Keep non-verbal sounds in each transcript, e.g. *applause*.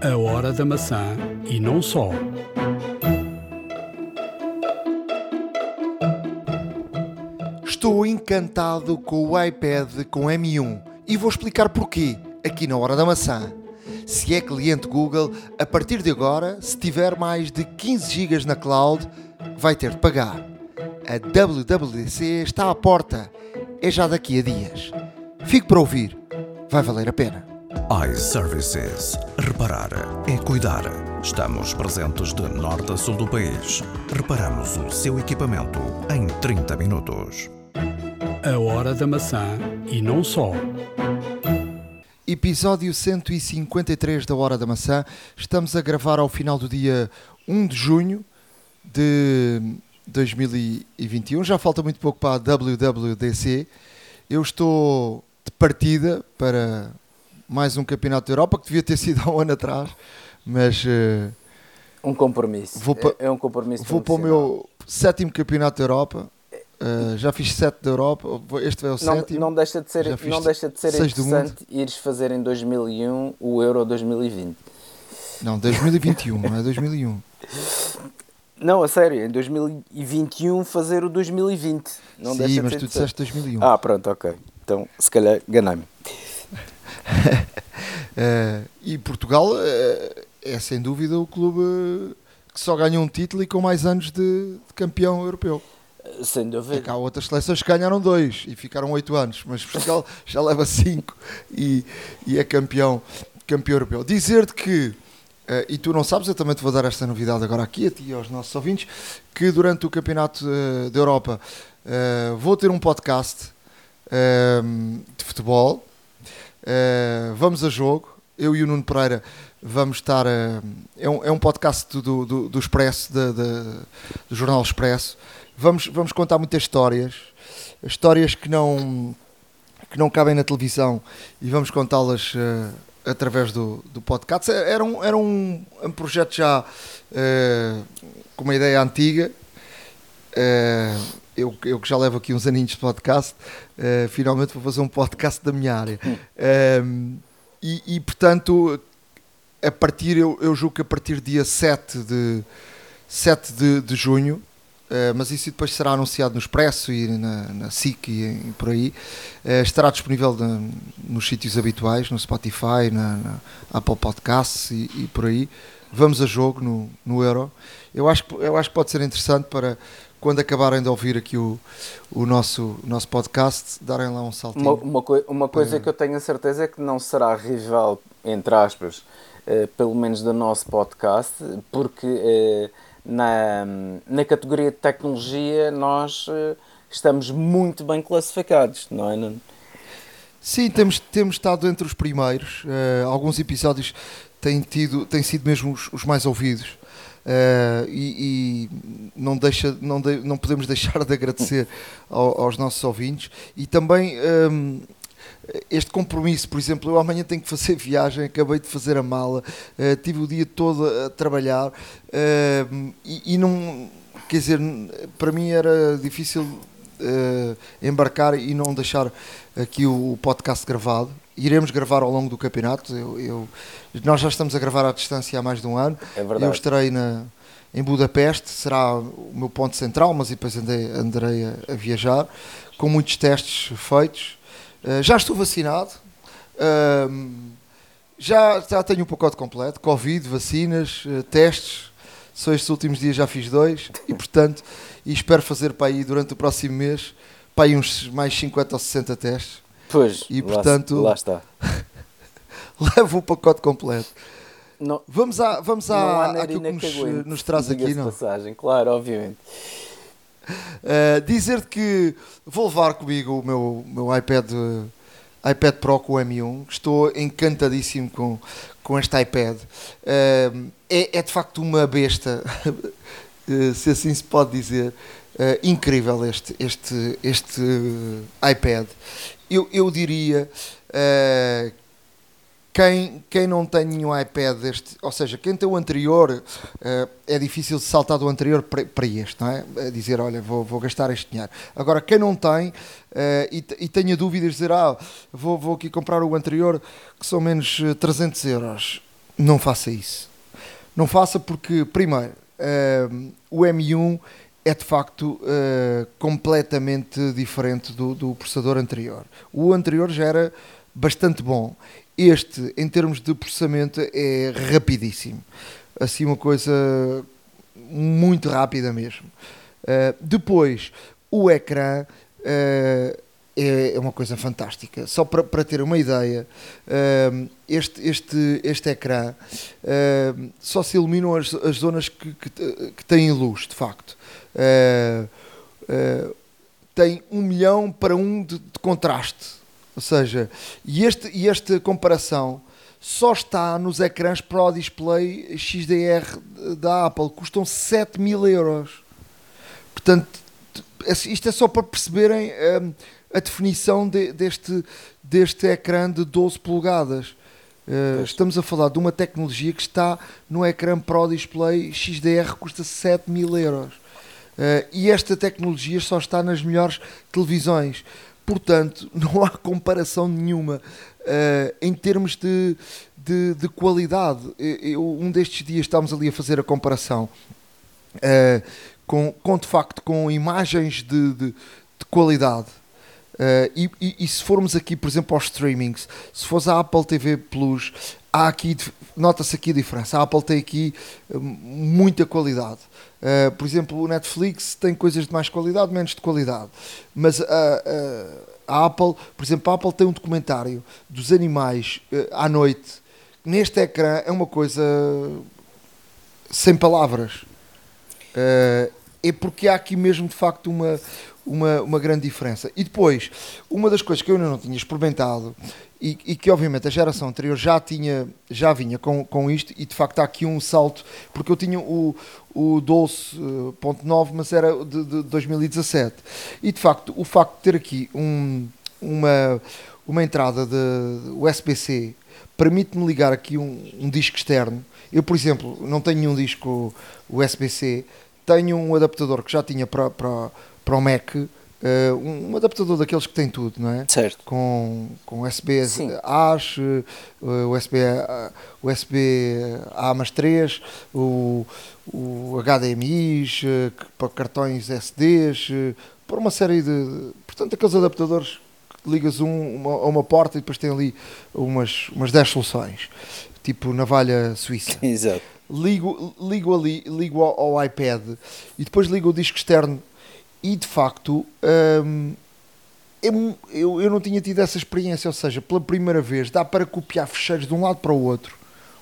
A hora da maçã e não só. Estou encantado com o iPad com M1 e vou explicar porquê aqui na Hora da Maçã. Se é cliente Google, a partir de agora, se tiver mais de 15 GB na cloud, vai ter de pagar. A WWDC está à porta, é já daqui a dias. Fique para ouvir, vai valer a pena. iServices. Reparar é cuidar. Estamos presentes de norte a sul do país. Reparamos o seu equipamento em 30 minutos. A hora da maçã e não só. Episódio 153 da Hora da Maçã. Estamos a gravar ao final do dia 1 de junho de 2021. Já falta muito pouco para a WWDC. Eu estou de partida para mais um Campeonato da Europa, que devia ter sido há um ano atrás, mas eh, Um compromisso. Pa- é, é um compromisso vou para o meu sétimo Campeonato da Europa. Eh, já fiz sete da Europa, este é o Não, sétimo. não deixa de ser, não deixa de ser interessante ires fazer em 2001 o Euro 2020. Não, 2021, não é 2001. Não, a sério, em 2021 fazer o 2020. Não Sim, deixa mas de tu disseste 2001. Ah, pronto, ok. Então, se calhar, ganhei-me. *laughs* Eh, e Portugal eh, é sem dúvida o clube eh, que só ganha um título e com mais anos de, de campeão europeu. Sem É dúvida. que há outras seleções que ganharam dois e ficaram oito anos, mas Portugal *laughs* já leva cinco e, e é campeão, campeão europeu. Dizer-te que, eh, e tu não sabes, eu também te vou dar esta novidade agora aqui, a ti e aos nossos ouvintes, que durante o Campeonato da Europa vou ter um podcast de futebol. Eh, vamos a jogo. Eu e o Nuno Pereira vamos estar. eh, é, um, é um podcast do, do, do Expresso, da- da- do Jornal Expresso. Vamos, vamos contar muitas histórias, histórias que não, que não cabem na televisão e vamos contá-las eh, através do, do podcast. Era um, era um, um projeto já eh, com uma ideia antiga. Eh, eu, eu que já levo aqui uns aninhos de podcast, eh, finalmente vou fazer um podcast da minha área. Eh, e, e, portanto, a partir, eu, eu julgo que a partir dia 7 de, 7 de, de junho, eh, mas isso depois será anunciado no Expresso e na, na SIC e, em- por aí, eh, estará disponível na- nos sítios habituais, no Spotify, na, na Apple Podcasts e, e por aí. Vamos a jogo no, no Euro. Eu acho, eu acho que pode ser interessante para quando acabarem de ouvir aqui o, o nosso, o nosso podcast, darem lá um saltinho. Uma, uma, coi- uma coisa Para- que eu tenho a certeza é que não será rival, entre aspas, eh, pelo menos do nosso podcast, porque eh, na, na categoria de tecnologia nós eh, estamos muito bem classificados, não é? Nuno? Sim, temos, temos estado entre os primeiros. Alguns episódios têm, tido, têm sido mesmo os, os mais ouvidos. Eh, e e não, deixa, não, de- não podemos deixar de agradecer ao- aos nossos ouvintes. E também ehm, este compromisso, por exemplo, eu amanhã tenho que fazer viagem, acabei de fazer a mala, eh, tive o dia todo a trabalhar ehm, e, e não. Quer dizer, para mim era difícil eh, embarcar e não deixar aqui o podcast gravado. Iremos gravar ao longo do campeonato. Eu, eu- nós já estamos a gravar à distância há mais de um ano. É verdade. Eu estarei na, em Budapeste, será o meu ponto central, mas depois andei, andarei a, a viajar, com muitos testes feitos. Eh, já estou vacinado. Ahm, já, já tenho um pacote completo: Covid, vacinas, eh, testes. Só estes últimos dias já fiz dois e, portanto, e espero fazer para aí durante o próximo mês para aí uns mais 50 ou 60 testes. Pois, E, lá- portanto- lá, está. *laughs* Levo o pacote completo. Não, Vamos, à, vamos não à, àquilo que nos, que aguente, nos traz aqui, não? passagem, claro, obviamente. Uh, Dizer-te que vou levar comigo o meu, meu iPad, uh, iPad Pro com o M1. Estou encantadíssimo com, com este iPad. Uh, é, é de facto uma besta, *laughs* se assim se pode dizer. Incrível este, este, este iPad. Eu, eu diria uh, quem, quem não tem nenhum iPad deste, ou seja, quem tem o anterior, eh, é difícil saltar do anterior para, para este, não é? É dizer, olha, vou, vou gastar este dinheiro. Agora, quem não tem eh, e, e tenha dúvidas dizer, ah, vou, vou aqui comprar o anterior que são menos eh, 300 euros. não faça isso. Não faça porque, primeiro, uh, o M1 é de facto uh, completamente diferente do, do processador anterior. O anterior já era bastante bom. Este, em termos de processamento, é rapidíssimo. Assim, uma coisa muito rápida mesmo. Uh, depois, o ecrã uh, é, uma coisa fantástica. Só para, para ter uma ideia, uh, este, este, este ecrã só se iluminam as, as zonas que, que, que têm luz, de facto. Tem um milhão para um de, de contraste. Ou seja, e, este, e esta comparação só está nos ecrãs Pro Display XDR da Apple, custam 7 mil euros. Portanto, isto é só para perceberem um, a definição de, deste, deste ecrã de 12 polegadas. Uh, estamos a falar de uma tecnologia que está no ecrã Pro Display XDR, custa 7 mil euros. Uh, e esta tecnologia só está nas melhores televisões. Portanto, *laughs* não há comparação nenhuma uh, em termos de, de, de qualidade. Eu, um destes dias estávamos ali a fazer a comparação uh, com, com, de facto, com imagens de, de, de qualidade. Uh, e, e, e, se formos aqui, por exemplo, aos streamings, se fores a Apple TV Plus, há aqui, nota-se aqui a diferença. A Apple tem aqui muita qualidade. Uh, por exemplo, o Netflix tem coisas de mais qualidade, menos de qualidade. Mas uh, a Apple, por exemplo, a Apple tem um documentário dos animais à noite. Neste ecrã é uma coisa sem palavras. é porque há aqui mesmo de facto uma, uma, uma grande diferença. E depois, uma das coisas que eu ainda não tinha experimentado e, e, que obviamente a geração anterior já tinha, já vinha com, com isto e de facto há aqui um salto, porque eu tinha o, o 12.9, mas era de, de 2017. E de facto, o facto de ter aqui um, uma, uma entrada de USB-C permite-me ligar aqui um, um disco externo. Eu, por exemplo, não tenho nenhum disco USB-C, tenho um adaptador que já tinha para, para, para o Mac Uh, um, adaptador daqueles que tem tudo, não é? Certo. Com, com USB AS, uh, USB, uh, USB A mais 3, o, o HDMI, uh, para cartões SDs, para uma série de. Portanto, aqueles adaptadores que ligas um, uma, a uma porta e depois tem ali umas, umas 10 soluções, tipo navalha suíça. *laughs* Exato. Ligo, ligo ali, ligo ao, ao iPad e depois ligo o disco externo e de facto hum, eu, eu, eu não tinha tido essa experiência, ou seja, pela primeira vez dá para copiar fecheiros de um lado para o outro,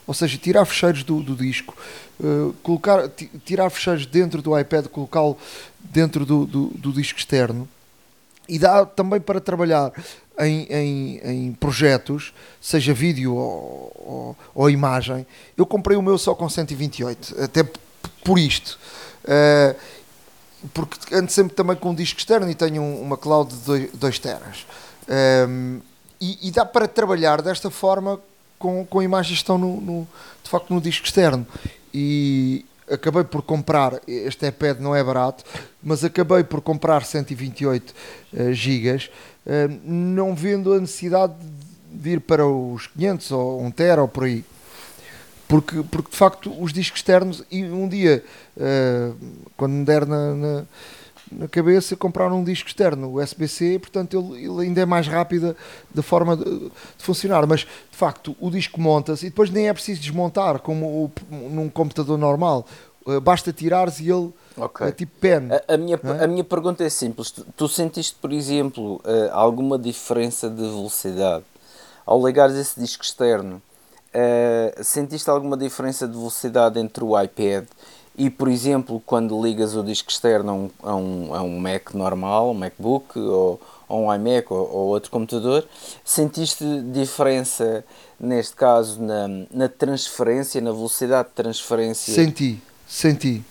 ou seja, tirar fecheiros do, do disco, uh, colocar, tirar fecheiros dentro do iPad, colocá-lo dentro do, do, do, disco externo e dá também para trabalhar em, em, em projetos, seja vídeo ou, ou, ou, imagem. Eu comprei o meu só com 128, até por isto. Uh, porque ando sempre também com um disco externo e tenho uma cloud de 2 teras. Um, e, e, dá para trabalhar desta forma com, com imagens que estão no, no, de facto no disco externo. E acabei por comprar, este iPad não é barato, mas acabei por comprar 128 uh, gigas, uh, não vendo a necessidade de ir para os 500 ou 1 tera ou por aí porque, porque de facto os discos externos e um dia uh, quando me der na, na, na, cabeça comprar um disco externo USB-C, portanto ele, ele, ainda é mais rápida da forma de, de, funcionar, mas de facto o disco monta-se e depois nem é preciso desmontar como o, num computador normal, uh, basta tirares e ele Okay. É tipo pen. A, a minha, é? a minha pergunta é simples. Tu, tu sentiste, por exemplo, uh, alguma diferença de velocidade ao ligares esse disco externo Uh, sentiste alguma diferença de velocidade entre o iPad e, por exemplo, quando ligas o disco externo a um, a um, a um Mac normal, um MacBook ou, ou um iMac ou, ou, outro computador, sentiste diferença, neste caso, na, na transferência, na velocidade de transferência? Senti, senti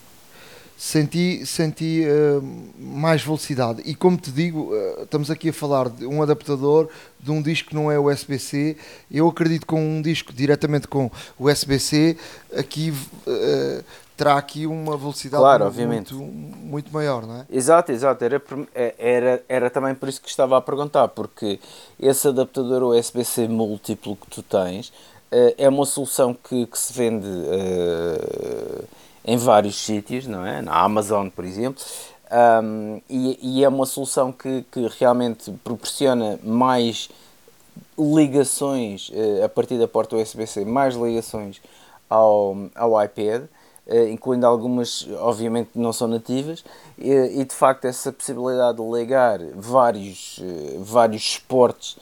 senti, senti uh, mais velocidade. E como te digo, uh, estamos aqui a falar de um adaptador de um disco que não é USB-C. Eu acredito que com um disco diretamente com USB-C, aqui uh, terá aqui uma velocidade claro, muito, muito maior, não é? Exato, exato. Era, é, era, era também por isso que estava a perguntar, porque esse adaptador USB-C múltiplo que tu tens é uma solução que, que se vende em vários sítios, não é? Na Amazon, por exemplo. Um, e, e, é uma solução que, que realmente proporciona mais ligações uh, a partir da porta USB-C, mais ligações ao, ao iPad, uh, incluindo algumas, obviamente, não são nativas, e, e, de facto essa possibilidade de ligar vários, uh, vários esportes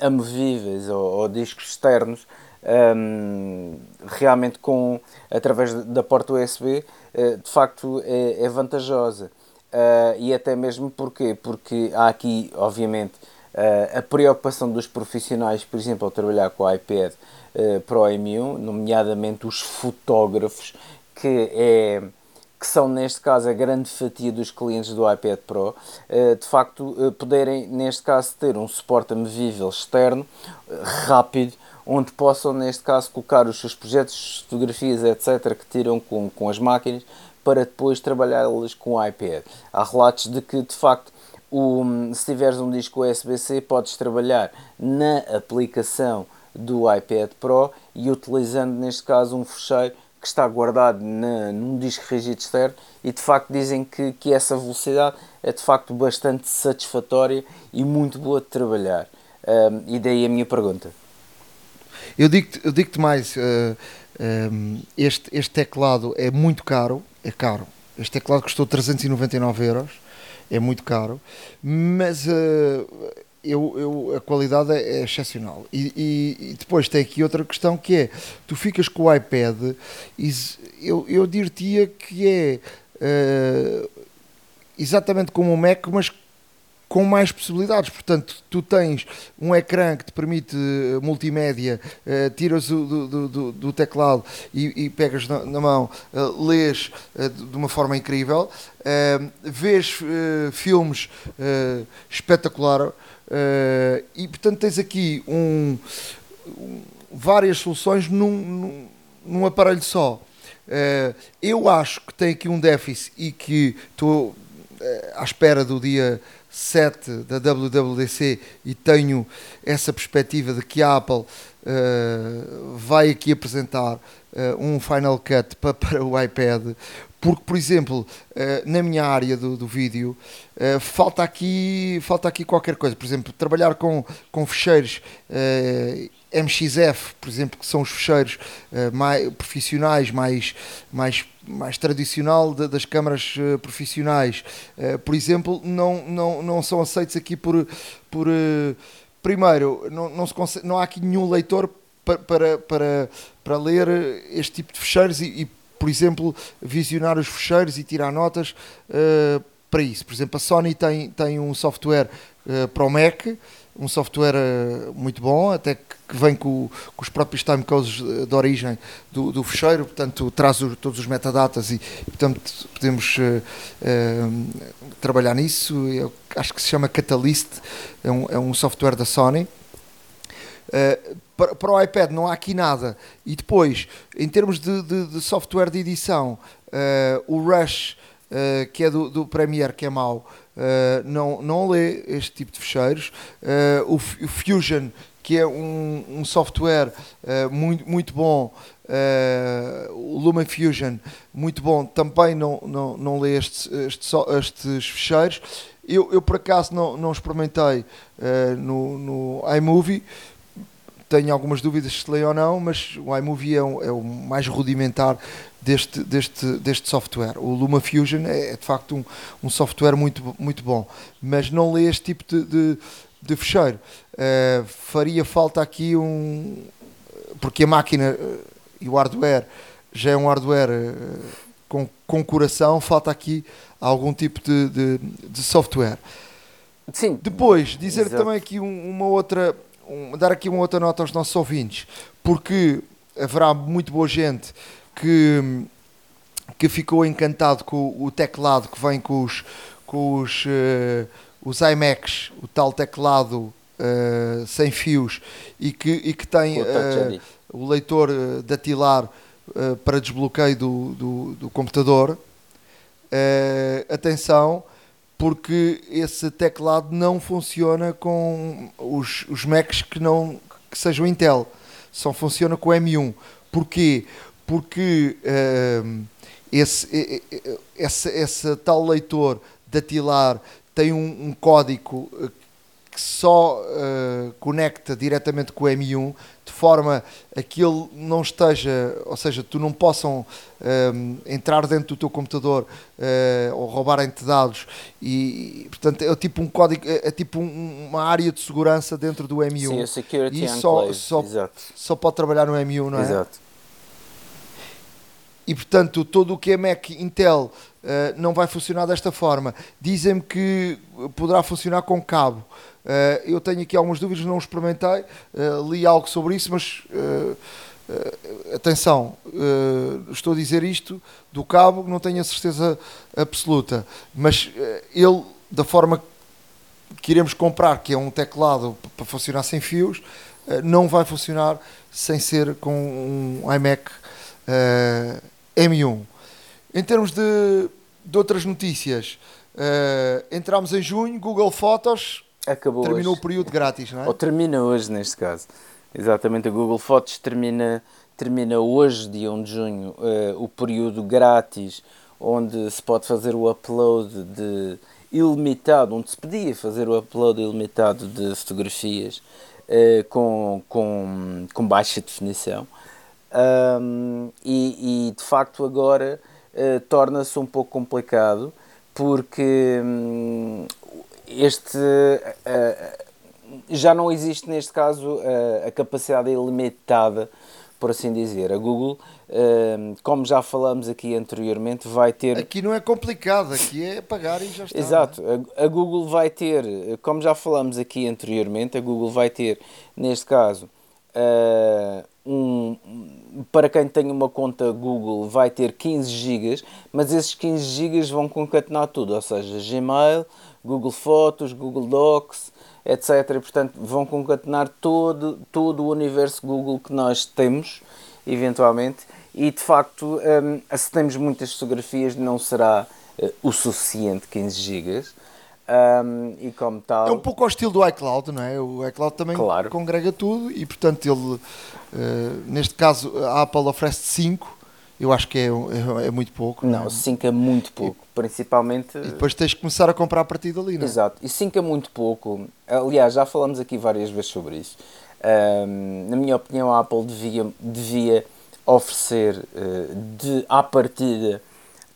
amovíveis ou, ou discos externos um, realmente com através da porta USB uh, de facto é, é vantajosa. Uh, e até mesmo porque porque há aqui obviamente uh, a preocupação dos profissionais por exemplo ao trabalhar com o iPad Pro M1 nomeadamente os fotógrafos que é que são neste caso a grande fatia dos clientes do iPad Pro, de facto poderem neste caso ter um suporte amovível externo rápido onde possam, neste caso, colocar os seus projetos, fotografias, etc., que tiram com, com as máquinas, para depois trabalhá-las com o iPad. Há relatos de que, de facto, o, se tiveres um disco USB-C, podes trabalhar na aplicação do iPad Pro e utilizando, neste caso, um fecheiro que está guardado na, num disco rígido externo e de facto dizem que, que essa velocidade é de facto bastante satisfatória e muito boa de trabalhar. Um, e daí a minha pergunta. Eu digo-te eu digo mais, uh, eh, um, ehm, este, este teclado é muito caro, é caro. Este teclado custou 399 euros, é muito caro, mas uh, eu, eu, a qualidade é, é excepcional. E, e, e, depois tem aqui outra questão que é, tu ficas com o iPad, e eu, eu diria que é uh, exatamente como o Mac, mas com mais possibilidades. Portanto, tu tens um ecrã que te permite eh, multimédia, uh, tiras o, do, do, do, teclado e, e pegas na, na mão, uh, lês uh, de uma forma incrível, vês filmes espetacular e, portanto, tens aqui um, um várias soluções num, num, num aparelho só. eu acho que tem aqui um déficit e que estou à espera do dia 7 da WWDC e tenho essa perspectiva de que a Apple uh, vai aqui apresentar uh, um Final Cut para, *laughs* para o iPad, porque, por exemplo, uh, na minha área do, do vídeo, falta, aqui, falta aqui qualquer coisa. Por exemplo, trabalhar com, com fecheiros MXF, por exemplo, que são os fecheiros mais profissionais, mais, mais mais tradicional de, das câmaras uh, profissionais, uh, por exemplo, não, não, não são aceitos aqui por. por uh, primeiro, não, não, se consegue, não há aqui nenhum leitor para, para, para, para ler este tipo de fecheiros e, e, por exemplo, visionar os fecheiros e tirar notas para isso. Por exemplo, a Sony tem, tem um software para o Mac um software uh, muito bom, até que, vem com, com, os próprios timecodes de origem do, do fecheiro, portanto traz o, todos os metadatas e, portanto podemos uh, uh, trabalhar nisso. Eu acho que se chama Catalyst, é um, é um software da Sony. Para, para, o iPad não há aqui nada. E depois, em termos de, de, de software de edição, o Rush, que é do, do Premiere, que é mau, uh, não, não lê este tipo de fecheiros. Uh, o, o, Fusion, que é um, um software uh, muito, muito bom, o Lumen Fusion, muito bom, também não, não, não lê estes, estes, estes fecheiros. Eu, eu, por acaso não, não experimentei no, no iMovie, tenho algumas dúvidas se leio ou não, mas o iMovie é, um, é o mais rudimentar deste, deste, deste software. O LumaFusion é, é de facto um, um software muito, muito bom, mas não lê este tipo de, de, de fecheiro. Uh, faria falta aqui um. Porque a máquina uh, e o hardware já é um hardware uh, com, com coração, falta aqui algum tipo de, de, de software. Sim. Depois, dizer Exato. também aqui um, uma outra. Um, dar aqui uma outra nota aos nossos ouvintes, porque haverá muito boa gente que, que ficou encantado com o teclado que vem com os, com os, uh, os iMacs, o tal teclado uh, sem fios e que, e que tem uh, o leitor datilar para desbloqueio do, do, do computador. atenção, porque esse teclado não funciona com os, os Macs que, não, que sejam Intel só funciona com o M1. Porquê? Porque uh, esse, esse, esse tal leitor datilar tem um, um código que só uh, conecta diretamente com o M1 de forma a que ele não esteja, ou seja, tu não possam um, entrar dentro do teu computador uh, ou roubarem-te dados e, portanto é tipo um código, é, é tipo um, uma área de segurança dentro do M1 Sim, a security e só, só, só, pode trabalhar no M1, não é? Exato. E portanto todo o que é Mac Intel uh, não vai funcionar desta forma. Dizem-me que poderá funcionar com cabo. Uh, eu tenho aqui algumas dúvidas, não experimentei, uh, li algo sobre isso, mas uh, atenção, estou a dizer isto do cabo, não tenho a certeza absoluta, mas ele, da forma que iremos comprar, que é um teclado para funcionar sem fios, não vai funcionar sem ser com um iMac M1. Em termos de, de outras notícias, entramos em junho, Google Fotos Acabou Terminou hoje. o período grátis, não é? Ou termina hoje, neste caso. Exatamente, a Google Fotos termina, termina hoje, dia 1 de junho, uh, o período grátis, onde se pode fazer o upload de ilimitado, onde se podia fazer o upload ilimitado de fotografias uh, com, com, com baixa definição. Um, e, e, de facto agora uh, torna-se um pouco complicado porque um, este uh, já não existe neste caso uh, a capacidade ilimitada, por assim dizer. A Google, uh, como já falamos aqui anteriormente, vai ter. Aqui não é complicado, aqui é pagar e já está. Exato, a, a Google vai ter, como já falamos aqui anteriormente, a Google vai ter, neste caso, um, para quem tem uma conta Google vai ter 15 GB, mas esses 15 GB vão concatenar tudo, ou seja, Gmail, Google Fotos, Google Docs, etc. E, portanto, vão concatenar todo, todo o universo Google que nós temos, eventualmente, e de facto, um, se temos muitas fotografias, não será uh, o suficiente 15 GB. Um, e como tal. É um pouco ao estilo do iCloud, não é? O iCloud também claro. congrega tudo e, portanto, ele, uh, neste caso, a Apple oferece 5 eu acho que é, é, é muito pouco. Não, não 5 é muito pouco, e, principalmente... E depois tens que começar a comprar a partir dali, não é? Exato, e 5 é muito pouco. Aliás, já falamos aqui várias vezes sobre isso. Um, na minha opinião, a Apple devia, devia oferecer, uh, de, à partida,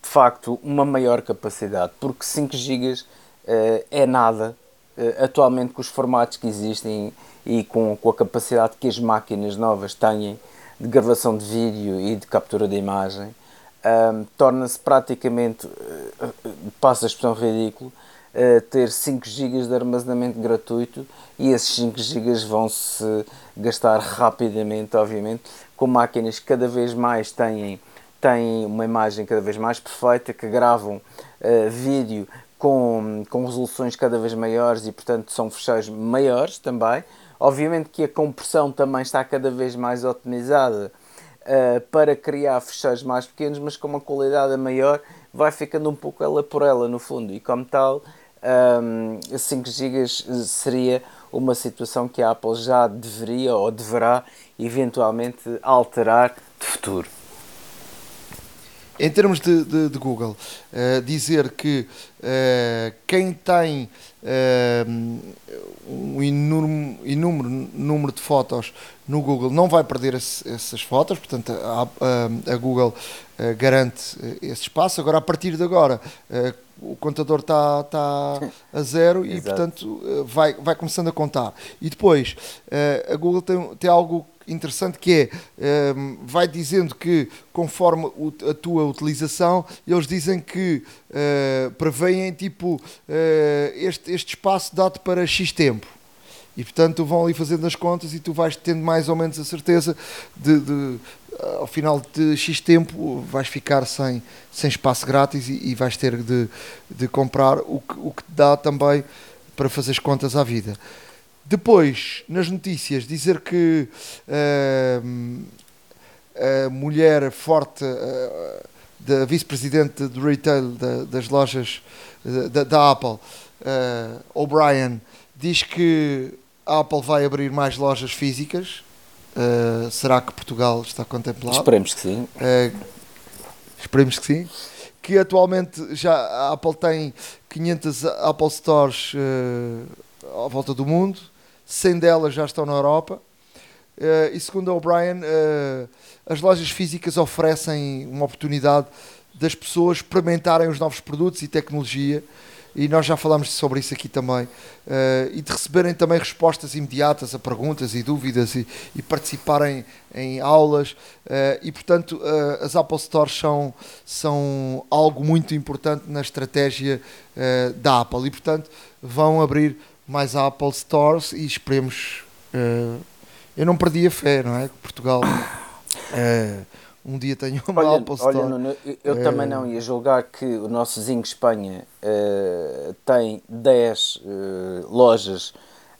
de facto, uma maior capacidade, porque 5 GB uh, é nada, uh, atualmente com os formatos que existem e com, com a capacidade que as máquinas novas têm de gravação de vídeo e de captura de imagem, um, torna-se praticamente, uh, passa a expressão ridículo, uh, ter 5 GB de armazenamento gratuito e esses 5 GB vão-se gastar rapidamente, obviamente, com máquinas que cada vez mais têm, têm uma imagem cada vez mais perfeita, que gravam uh, vídeo com, com resoluções cada vez maiores e, portanto, são fecheiros maiores também, Obviamente que a compressão também está cada vez mais otimizada uh, para criar fecheiros mais pequenos, mas com uma qualidade maior, vai ficando um pouco ela por ela no fundo. E como tal, um, 5 GB seria uma situação que a Apple já deveria ou deverá eventualmente alterar de futuro. Em termos de, de, de Google, uh, dizer que uh, quem tem uh, um enorme, enorme número de fotos no Google não vai perder esse, essas fotos, portanto a, a, a Google garante esse espaço. Agora, a partir de agora, o contador está tá a zero e, *laughs* portanto, vai, vai começando a contar. E depois, a Google tem, tem algo interessante que é, ehm, vai dizendo que conforme a tua utilização, eles dizem que uh, preveem tipo uh, este, este espaço dado para X tempo. E portanto vão ali fazendo as contas e tu vais tendo mais ou menos a certeza de, de ao final de X tempo vais ficar sem, sem espaço grátis e, e vais ter de, de comprar o que, o que te dá também para fazer as contas à vida. Depois, nas notícias, dizer que uh, a mulher forte uh, da vice-presidente do retail da, das lojas da, da Apple, uh, O'Brien, diz que a Apple vai abrir mais lojas físicas será que Portugal está contemplado? Esperemos que sim. Esperemos que sim. Que atualmente já a Apple tem 500 Apple Stores uh, à volta do mundo, 100 delas já estão na Europa. e segundo a O'Brien, as lojas físicas oferecem uma oportunidade das pessoas experimentarem os novos produtos e tecnologia. E nós já falámos sobre isso aqui também, uh, e de receberem também respostas imediatas a perguntas e dúvidas e, e participarem em aulas, uh, e portanto uh, as Apple Stores são, são algo muito importante na estratégia da Apple, e portanto vão abrir mais Apple Stores e esperemos. eu não perdi a fé, não é? Portugal *coughs* um dia tenho uma olha, Apple Store. Olha, Nuno, eu, eu é... também não ia julgar que o nosso vizinho Espanha uh, tem 10 uh, eh, lojas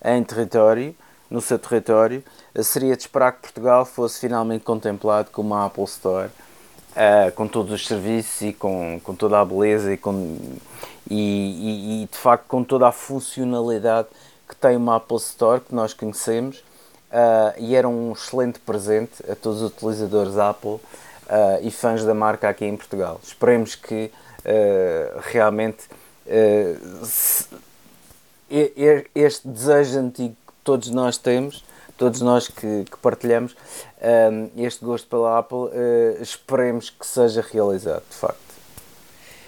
em território, no seu território. Uh, seria de esperar que Portugal fosse finalmente contemplado como uma Apple Store, com todos os serviços e com, com toda a beleza e, com, e, e, e de facto com toda a funcionalidade que tem uma Apple Store que nós conhecemos Uh, e era um excelente presente a todos os utilizadores Apple uh, e fãs da marca aqui em Portugal. Esperemos que uh, realmente se, este desejo antigo que todos nós temos, todos nós que, que partilhamos, este gosto pela Apple, esperemos que seja realizado, de facto.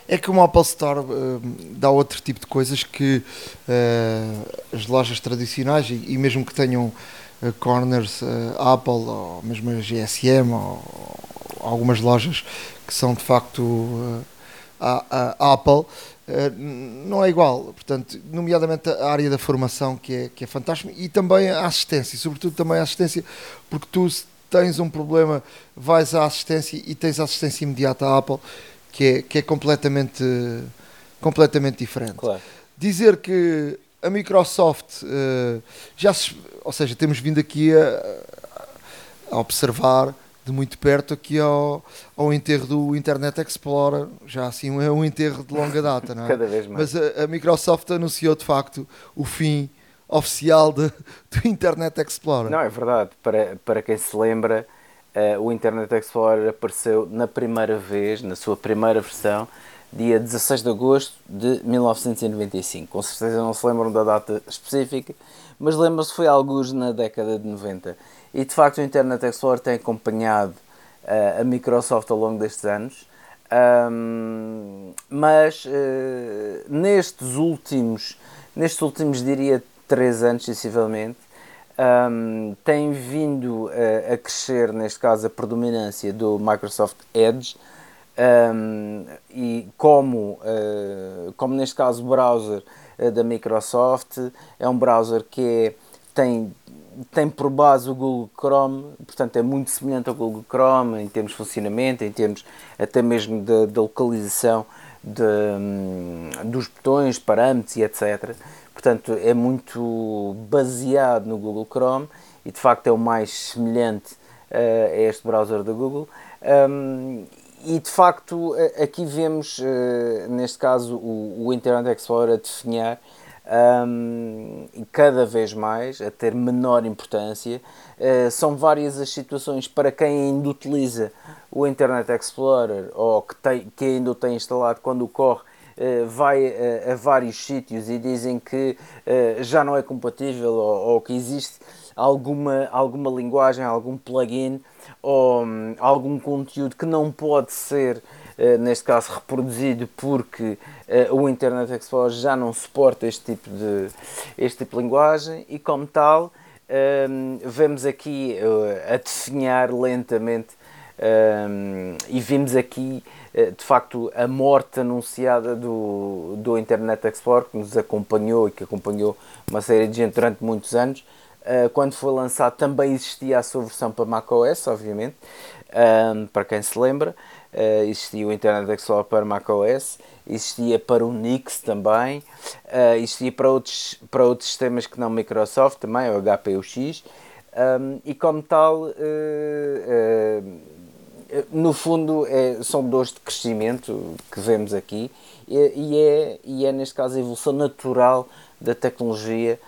É que uma Apple Store uh, dá outro tipo de coisas que uh, as lojas tradicionais, e, mesmo que tenham uh, corners Apple ou mesmo a GSM ou, ou, algumas lojas que são de facto a, a Apple, não é igual. Portanto, nomeadamente a área da formação que é, que é fantástica e também a assistência, sobretudo também a assistência, porque tu tens um problema, vais à assistência e tens assistência imediata à Apple que é, que é completamente, completamente diferente. Claro. Dizer que a Microsoft uh, já se, ou seja, temos vindo aqui a, a, observar de muito perto aqui ao, ao enterro do Internet Explorer, já assim é um enterro de longa data, não é? *laughs* Cada vez mais. Mas a, a Microsoft anunciou de facto o fim oficial de, *laughs* do Internet Explorer. Não, é verdade. Para, para quem se lembra, uh, o Internet Explorer apareceu na primeira vez, na sua primeira versão, dia 16 de agosto de 1995. Com certeza não se lembram da data específica, mas lembram-se foi alguns na década de 90. E de facto o Internet Explorer tem acompanhado uh, a Microsoft ao longo destes anos. Um, mas uh, nestes últimos, nestes últimos diria três anos, sensivelmente, um, tem vindo a, a, crescer, neste caso, a predominância do Microsoft Edge. Um, e como, uh, como neste caso o browser uh, da Microsoft é um browser que é, tem, tem por base o Google Chrome, portanto é muito semelhante ao Google Chrome em termos de funcionamento, em termos até mesmo da localização de, um, dos botões, parâmetros e etc. Portanto, é muito baseado no Google Chrome e de facto é o mais semelhante uh, a este browser da Google. Um, e de facto, aqui vemos, uh, neste caso, o, o, Internet Explorer a definhar um, cada vez mais, a ter menor importância. Uh, são várias as situações para quem ainda utiliza o Internet Explorer ou que, tem, que ainda o tem instalado quando ocorre eh, vai a, a vários sítios e dizem que eh, já não é compatível ou, ou que existe alguma, alguma linguagem, algum plugin ou um, algum conteúdo que não pode ser, uh, neste caso, reproduzido porque uh, o Internet Explorer já não suporta este tipo de, este tipo de linguagem e, como tal, um, vemos aqui uh, a definhar lentamente um, e vimos aqui eh, de facto a morte anunciada do, do Internet Explorer que nos acompanhou e que acompanhou uma série de gente durante muitos anos. Uh, quando foi lançado também existia a sua versão para macOS, obviamente, um, para quem se lembra. Uh, existia o Internet Explorer para macOS, existia para o Nix também, uh, existia para outros, para outros sistemas que não Microsoft também, o HPUX, um, e como tal no fundo, é, são dores de crescimento que vemos aqui. E, e, é, e é, neste caso, a evolução natural da tecnologia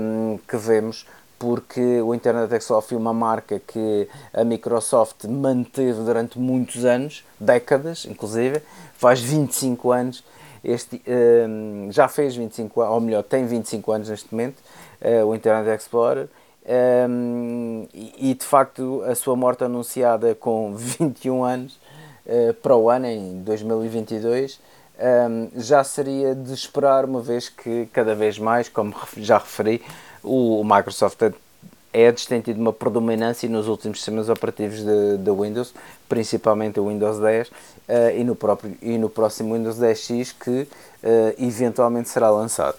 um, que vemos porque o Internet Explorer foi uma marca que a Microsoft manteve durante muitos anos, décadas inclusive, faz 25 anos, este, um, já fez 25 anos, ou melhor, tem 25 anos neste momento, uh, o Internet Explorer, um, e, e, de facto a sua morte anunciada com 21 anos uh, para o ano, em 2022, um, já seria de esperar, uma vez que cada vez mais, como já referi, o, Microsoft é tem tido uma predominância nos últimos sistemas operativos de, Windows, principalmente o Windows 10 uh, e, no próprio, e no próximo Windows 10X que uh, eventualmente será lançado.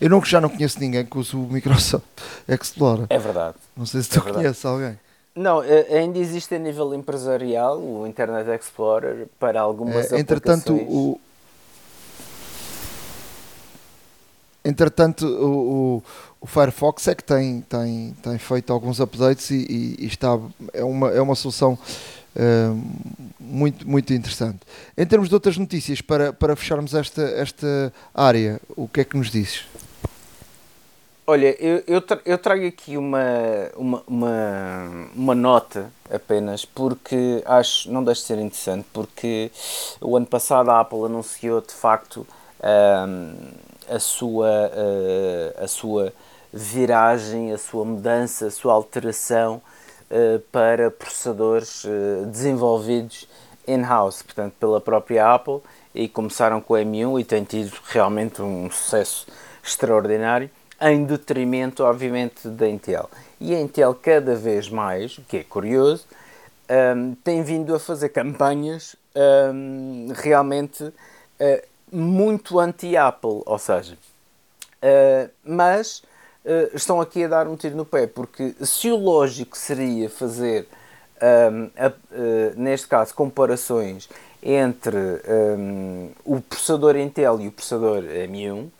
Eu não, já não conheço ninguém que use o Microsoft *laughs* Explorer. É verdade. Não sei se tu é conheces alguém. Não, eh, ainda existe a nível empresarial o Internet Explorer para algumas é, entretanto, aplicações. O, entretanto, o, o, o, Firefox é que tem, tem, tem feito alguns updates e, e, e está, é, uma, é uma solução uh, muito, muito interessante. Em termos de outras notícias, para, para fecharmos esta, esta área, o que é que nos dizes? Olha, eu, eu, tra eu trago aqui uma, uma, uma, uma, nota apenas, porque acho, não deixa de ser interessante, porque o ano passado a Apple anunciou de facto um, a, sua, uh, a sua viragem, a sua mudança, a sua alteração uh, para processadores uh, desenvolvidos in-house, portanto pela própria Apple, e começaram com o M1 e tem tido realmente um sucesso extraordinário em detrimento, obviamente, da Intel. E a Intel, cada vez mais, o que é curioso, um, tem vindo a fazer campanhas um, realmente uh, muito anti-Apple, ou seja, uh, mas uh, estão aqui a dar um tiro no pé, porque se o lógico seria fazer, um, a, neste caso, comparações entre o processador Intel e o processador M1,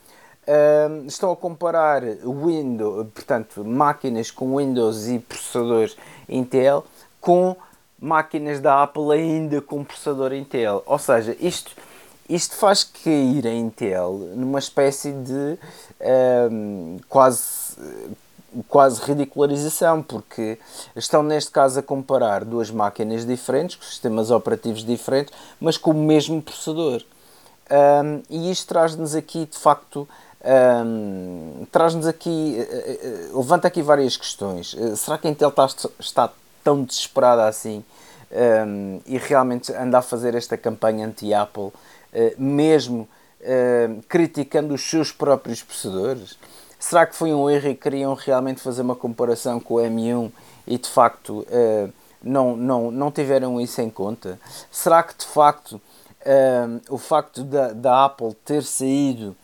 Uh, estão a comparar Windows, portanto, máquinas com Windows e processadores Intel com máquinas da Apple ainda com processador Intel. Ou seja, isto, isto faz cair a Intel numa espécie de quase, quase ridicularização, porque estão neste caso a comparar duas máquinas diferentes, com sistemas operativos diferentes, mas com o mesmo processador. Um, e isto traz-nos aqui de facto um, traz-nos aqui, uh, uh, levanta aqui várias questões. Uh, será que a Intel está, está tão desesperada assim um, e realmente anda a fazer esta campanha anti-Apple, mesmo criticando os seus próprios processadores? Será que foi um erro e queriam realmente fazer uma comparação com o M1 e de facto não, não, não tiveram isso em conta? Será que de facto o facto da, da Apple ter saído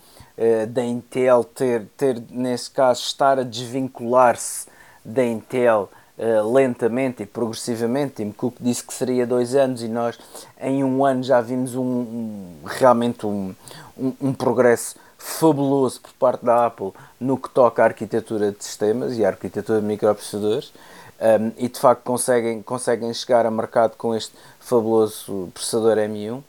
da Intel ter, ter, nesse caso, estar a desvincular-se da Intel uh, lentamente e progressivamente. Tim Cook disse que seria dois anos e nós em um ano já vimos um, um realmente um, um, um, progresso fabuloso por parte da Apple no que toca à arquitetura de sistemas e à arquitetura de microprocessadores. Um, e de facto conseguem, conseguem chegar a mercado com este fabuloso processador M1.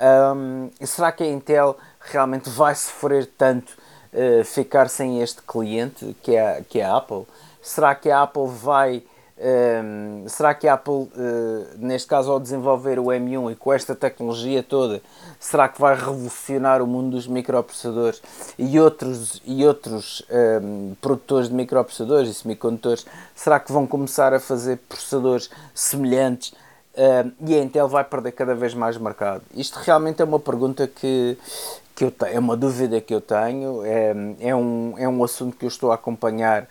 Um, será que a Intel realmente vai sofrer tanto uh, ficar sem este cliente que é, que é a Apple? Será que a Apple vai. Um, ehm, será que a Apple, uh, neste caso, ao desenvolver o M1 e com esta tecnologia toda, será que vai revolucionar o mundo dos microprocessadores e outros, e outros um, ehm, produtores de microprocessadores e semicondutores? Será que vão começar a fazer processadores semelhantes? Uh, e a Intel vai perder cada vez mais mercado? Isto realmente é uma pergunta que, que eu tenho, é uma dúvida que eu tenho, é, é, um, é um assunto que eu estou a acompanhar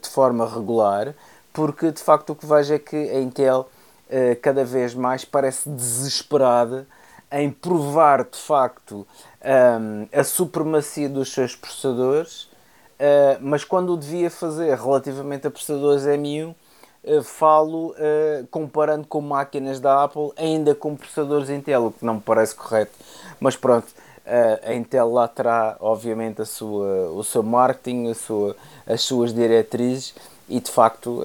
de forma regular, porque de facto o que vejo é que a Intel uh, cada vez mais parece desesperada em provar de facto um, a supremacia dos seus processadores, mas quando o devia fazer relativamente a processadores M1, falo comparando com máquinas da Apple ainda com processadores Intel, o que não me parece correto. Mas pronto, a Intel lá terá, obviamente, a sua, o seu marketing, a sua, as suas diretrizes e, de facto,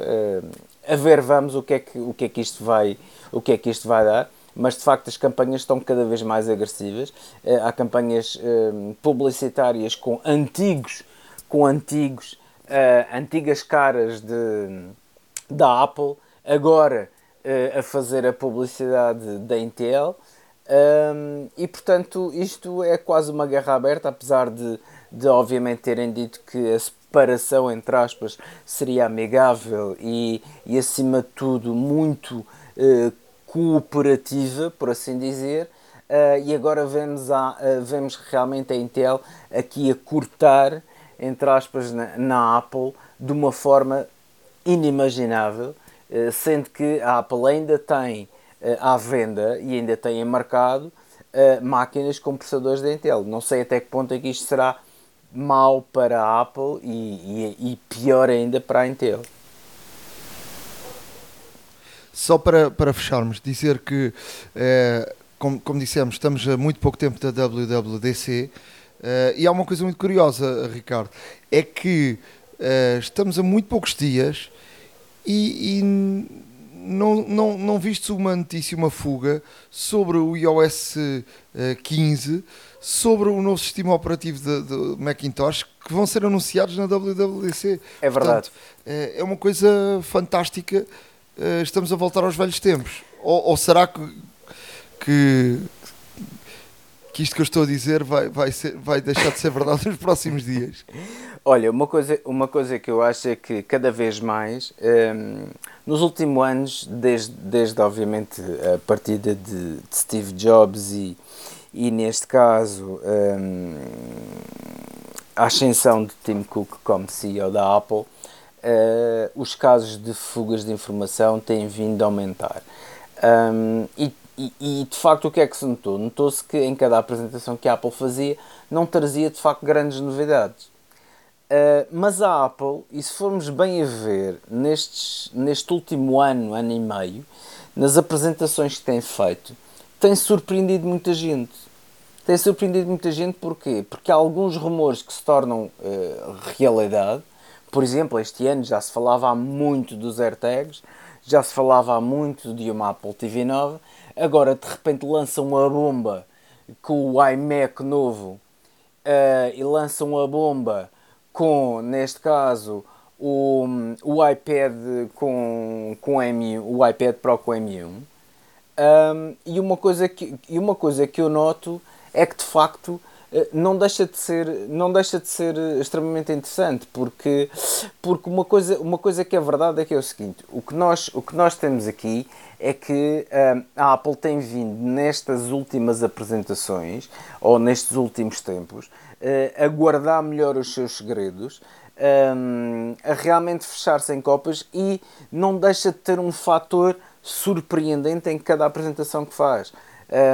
a ver vamos o que, é que, o, que é que isto vai, o que é que isto vai dar. Mas, de facto, as campanhas estão cada vez mais agressivas. Há campanhas publicitárias com antigos com antigos, antigas caras de, da Apple, agora a fazer a publicidade da Intel. Um, e portanto, isto é quase uma guerra aberta, apesar de, de obviamente terem dito que a separação, entre aspas, seria amigável e, e acima de tudo, muito uh, cooperativa, por assim dizer. Uh, e agora vemos, a, uh, vemos realmente a Intel aqui a cortar, entre aspas, na, na Apple de uma forma inimaginável, uh, sendo que a Apple ainda tem à venda e ainda tem em mercado máquinas com processadores da Intel. Não sei até que ponto é que isto será mau para a Apple e, e, e pior ainda para a Intel. Só para, para fecharmos, dizer que, eh, como, como dissemos, estamos a muito pouco tempo da WWDC eh, e há uma coisa muito curiosa, Ricardo, é que eh, estamos a muito poucos dias e, e não, não, não viste uma notícia, uma fuga sobre o iOS 15, sobre o novo sistema operativo do Macintosh que vão ser anunciados na WWDC. É verdade. Portanto, é uma coisa fantástica uh, estamos a voltar aos velhos tempos? Ou, ou será que, que, que, isto que eu estou a dizer vai, vai, ser, vai deixar de ser verdade *laughs* nos próximos dias? Olha, uma coisa, uma coisa que eu acho é que cada vez mais, um, nos últimos anos, desde, desde obviamente a partida de, de Steve Jobs e, e neste caso um, a ascensão de Tim Cook como CEO da Apple, uh, os casos de fugas de informação têm vindo a aumentar. Um, e, e, e, de facto o que é que se notou? Notou-se que em cada apresentação que a Apple fazia não trazia de facto grandes novidades. Uh, mas a Apple, e se formos bem a ver nestes, neste último ano, ano e meio, nas apresentações que tem feito, tem surpreendido muita gente. Tem surpreendido muita gente porquê? Porque há alguns rumores que se tornam uh, realidade por exemplo, este ano já se falava muito dos AirTags, já se falava muito de uma Apple TV 9, agora de repente lançam a bomba com o iMac novo uh, e lançam a bomba com, neste caso, o, o iPad com, com M1, o iPad Pro com M1. Um, e, uma coisa que, e uma coisa que eu noto é que de facto não deixa de ser não deixa de ser extremamente interessante porque porque uma coisa uma coisa que é verdade é que é o seguinte o que nós o que nós temos aqui é que uh, a Apple tem vindo nestas últimas apresentações ou nestes últimos tempos uh, a guardar melhor os seus segredos um, a realmente fechar-se em copas e não deixa de ter um fator surpreendente em cada apresentação que faz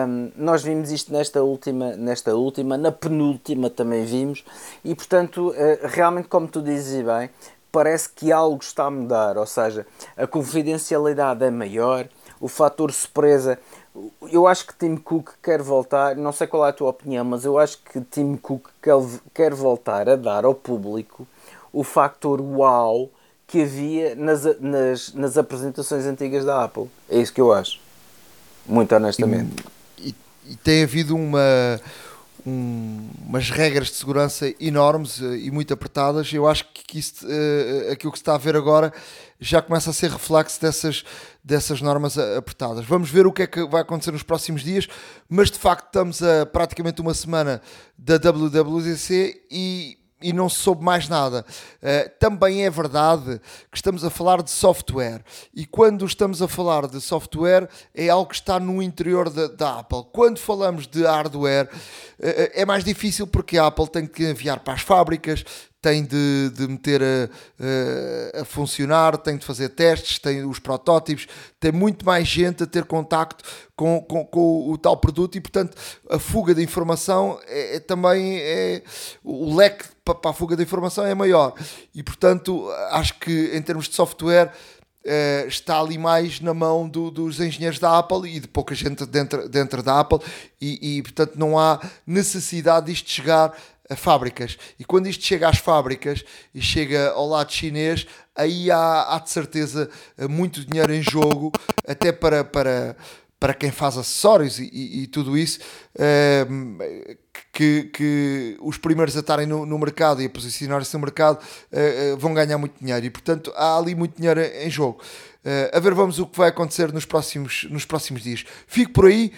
um, nós vimos isto nesta última, nesta última, na penúltima também vimos, e portanto, uh, realmente, como tu dizes bem, parece que algo está a mudar, ou seja, a confidencialidade é maior, o fator surpresa. Eu acho que Tim Cook quer voltar, não sei qual é a tua opinião, mas eu acho que Tim Cook quer, voltar a dar ao público o fator wow que havia nas, nas, nas apresentações antigas da Apple. É isso que eu acho. Muito honestamente. E, e, e tem havido uma, um, umas regras de segurança enormes uh, e muito apertadas. Eu acho que isso, uh, aquilo que se está a ver agora já começa a ser reflexo dessas, dessas normas apertadas. Vamos ver o que é que vai acontecer nos próximos dias, mas de facto estamos a praticamente uma semana da WWDC e e não se soube mais nada. Uh, também é verdade que estamos a falar de software e quando estamos a falar de software é algo que está no interior da, da Apple. Quando falamos de hardware uh, é mais difícil porque a Apple tem que enviar para as fábricas, tem de, de meter a, a, funcionar, tem de fazer testes, tem os protótipos, tem muito mais gente a ter contacto com, com, com o, tal produto e, portanto, a fuga de informação é, é também é, o leque para, a fuga de informação é maior e, portanto, acho que em termos de software. Uh, está ali mais na mão do, dos engenheiros da Apple e de pouca gente dentro, dentro da Apple, e, e portanto não há necessidade disto chegar a fábricas. E quando isto chega às fábricas e chega ao lado chinês, aí há, há de certeza muito dinheiro em jogo, até para, para, para quem faz acessórios e, e, e tudo isso, uh, que, que, os primeiros a estarem no, no mercado e a posicionar-se no mercado uh, vão ganhar muito dinheiro e, portanto, há ali muito dinheiro em jogo. A ver, vamos o que vai acontecer nos próximos, nos próximos dias. Fico por aí,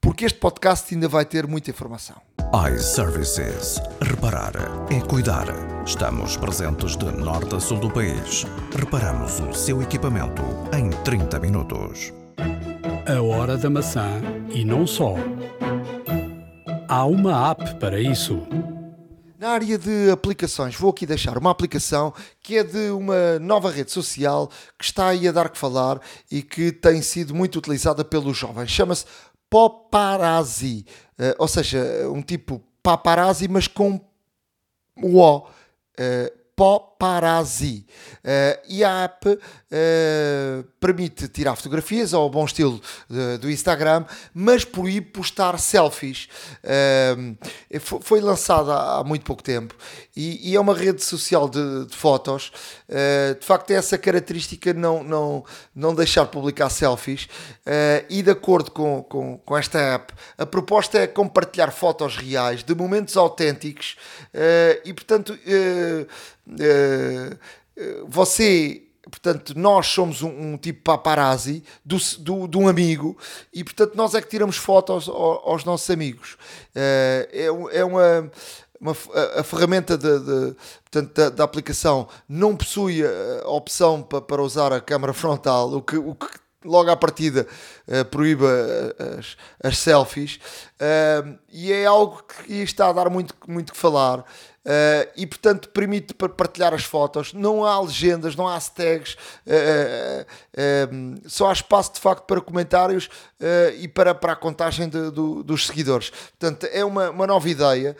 porque este podcast ainda vai ter muita informação. iServices. Reparar é cuidar. Estamos presentes de norte a sul do país. Reparamos o seu equipamento em 30 minutos. A hora da maçã e não só. Há uma app para isso. Na área de aplicações, vou aqui deixar uma aplicação que é de uma nova rede social que está aí a dar que falar e que tem sido muito utilizada pelos jovens. Chama-se Poparazzi, uh, ou seja, um tipo paparazzi, mas com o O. Uh, Poparazzi. Uh, e a app uh, permite tirar fotografias ao bom estilo de, do Instagram, mas proíbe postar selfies. Uh, foi lançada há muito pouco tempo e, e é uma rede social de, de fotos. de facto, é essa característica não, não, não deixar publicar selfies. e de acordo com, com, com esta app, a proposta é compartilhar fotos reais de momentos autênticos e, portanto, eh, eh, você portanto, nós somos um, um tipo paparazzi do, do, de um amigo e, portanto, nós é que tiramos fotos aos, aos nossos amigos. Uh, é, é uma, uma, a, a ferramenta de, de, portanto, da, da, aplicação não possui a opção para, para usar a câmera frontal, o que, o que logo à partida uh, proíba as, as selfies uh, e é algo que está a dar muito, muito que falar Uh, e portanto permite partilhar as fotos. Não há legendas, não há uh, só há espaço de facto para comentários e para, para a contagem de, do, dos seguidores. Portanto, é uma, uma nova ideia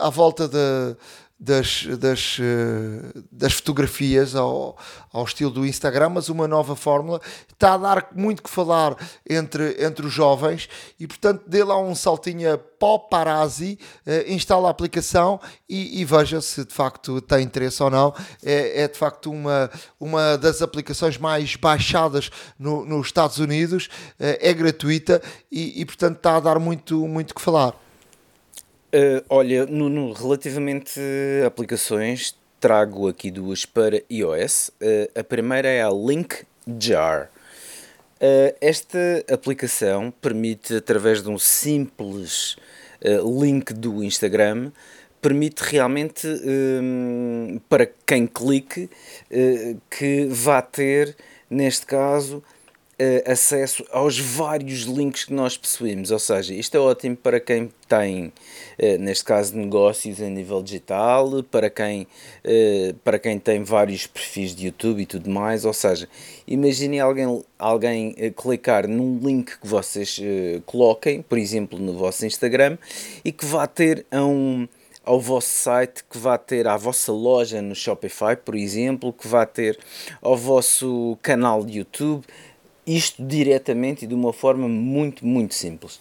à volta de das, das, eh, das fotografias ao, ao estilo do Instagram, mas uma nova fórmula. Está a dar muito que falar entre, entre os jovens e, portanto, dê lá um saltinho a uh, instala a aplicação e, e, veja se de facto tem interesse ou não. É, é de facto uma, uma das aplicações mais baixadas no, nos Estados Unidos, uh, é gratuita e, e, portanto, está a dar muito, muito que falar. Uh, olha, no, relativamente a aplicações, trago aqui duas para iOS. Uh, a primeira é a Link Jar. Uh, esta aplicação permite, através de um simples link do Instagram, permite realmente, para quem clique, que vá ter, neste caso, uh, acesso aos vários links que nós possuímos. Ou seja, isto é ótimo para quem tem, uh, neste caso, negócios a nível digital, para quem, uh, para quem tem vários perfis de YouTube e tudo mais. Ou seja, imagine alguém, alguém clicar num link que vocês coloquem, por exemplo, no vosso Instagram, e que vá ter a um ao vosso site, que vá ter à vossa loja no Shopify, por exemplo, que vá ter ao vosso canal de YouTube, isto diretamente e de uma forma muito, muito simples.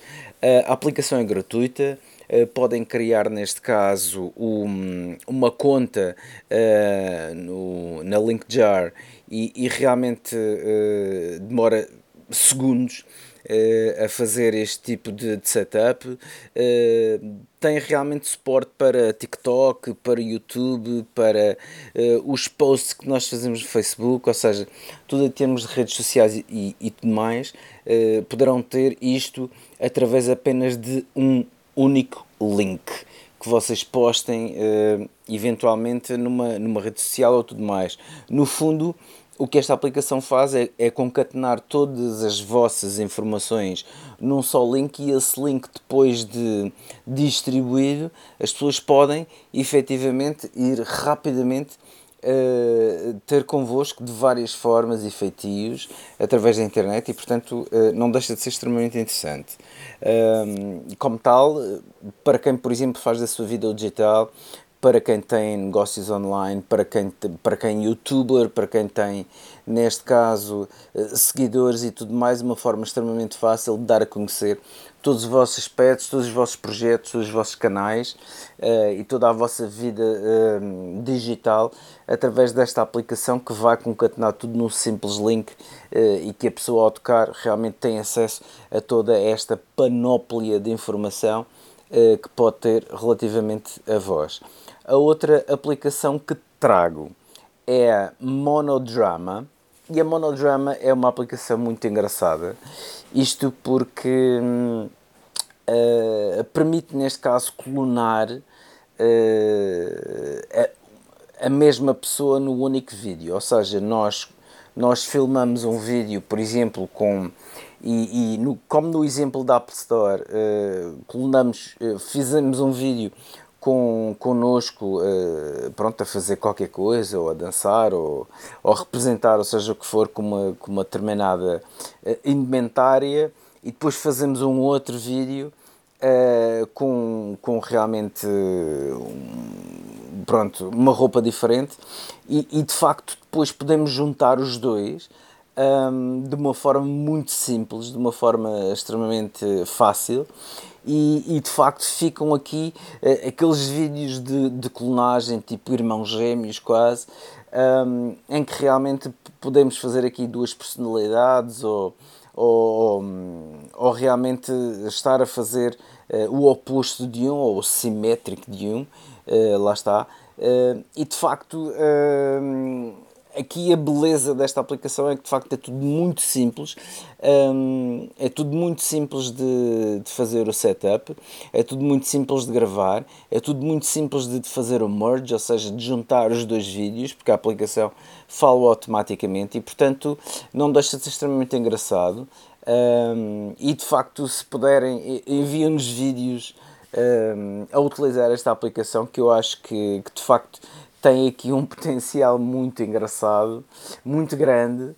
A aplicação é gratuita, Uh, podem criar neste caso um, uma conta uh, no, na Linkjar e, e realmente uh, demora segundos uh, a fazer este tipo de, de setup. Uh, tem realmente suporte para TikTok, para YouTube, para uh, os posts que nós fazemos no Facebook, ou seja, tudo em termos de redes sociais e, e tudo mais, poderão ter isto através apenas de um único link que vocês postem eventualmente numa, numa rede social ou tudo mais. No fundo, o que esta aplicação faz é, é, concatenar todas as vossas informações num só link e esse link depois de distribuído as pessoas podem efetivamente ir rapidamente uh, ter convosco de várias formas e feitios através da internet e portanto uh, não deixa de ser extremamente interessante. Uh, como tal para quem por exemplo faz da sua vida digital para quem tem negócios online, para quem, para quem é youtuber, para quem tem, neste caso, eh, seguidores e tudo mais, uma forma extremamente fácil de dar a conhecer todos os vossos aspectos, todos os vossos projetos, todos os vossos canais uh, e toda a vossa vida uh, digital através desta aplicação que vai concatenar tudo num simples link uh, e que a pessoa ao tocar realmente tem acesso a toda esta panóplia de informação que pode ter relativamente a vós. A outra aplicação que trago é a Monodrama. E a Monodrama é uma aplicação muito engraçada. Isto porque uh, permite, neste caso, clonar uh, a, a, mesma pessoa no único vídeo. Ou seja, nós, nós filmamos um vídeo, por exemplo, com. E, e no, como no exemplo da Apple Store, uh, clonamos, fizemos um vídeo com, connosco uh, pronto, a fazer qualquer coisa, ou a dançar, ou, ou representar, ou seja o que for, com uma, com uma determinada uh, indumentária, e depois fazemos um outro vídeo uh, com, com realmente um, pronto, uma roupa diferente, e, e, de facto depois podemos juntar os dois. Um, de uma forma muito simples, de uma forma extremamente fácil e, e de facto ficam aqui uh, aqueles vídeos de, de clonagem, tipo irmãos gêmeos quase, um, em que realmente podemos fazer aqui duas personalidades ou, ou, ou realmente estar a fazer uh, o oposto de um ou o simétrico de um, uh, lá está. e de facto aqui a beleza desta aplicação é que de facto é tudo muito simples, um, é tudo muito simples de, de, fazer o setup, é tudo muito simples de gravar, é tudo muito simples de, de fazer o merge, ou seja, de juntar os dois vídeos, porque a aplicação fala automaticamente e portanto não deixa de ser extremamente engraçado. Um, e de facto, se puderem, enviam-nos vídeos um, a utilizar esta aplicação que eu acho que, que de facto tem aqui um *laughs* potencial muito engraçado, muito grande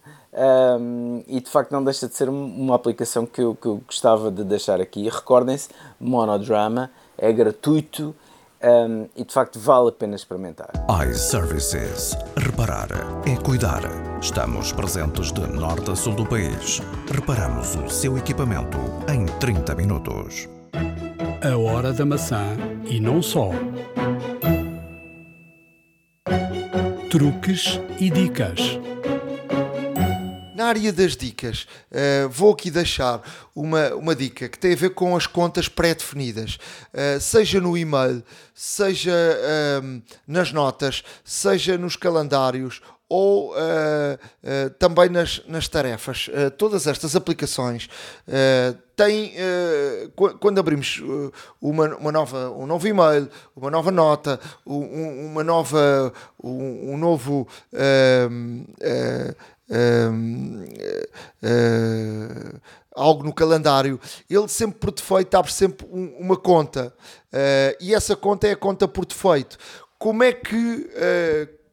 um, e de facto não deixa de ser uma aplicação que eu, que eu gostava de deixar aqui. Recordem-se, Monodrama é gratuito um, e de facto vale a pena experimentar. iServices. Reparar é cuidar. Estamos presentes de norte a sul do país. Reparamos o seu equipamento em 30 minutos. A hora da maçã e não só truques e dicas. Na área das dicas, uh, vou aqui deixar uma, uma dica que tem a ver com as contas pré-definidas, uh, seja no e-mail, seja uh, nas notas, seja nos calendários ou uh, uh, também nas, nas tarefas. Uh, todas estas aplicações têm, quando abrimos uma, uma nova, um novo e-mail, uma nova nota, um, uma nova, um, um novo. algo no calendário, ele sempre por defeito abre sempre um, uma conta e essa conta é a conta por defeito. Como é que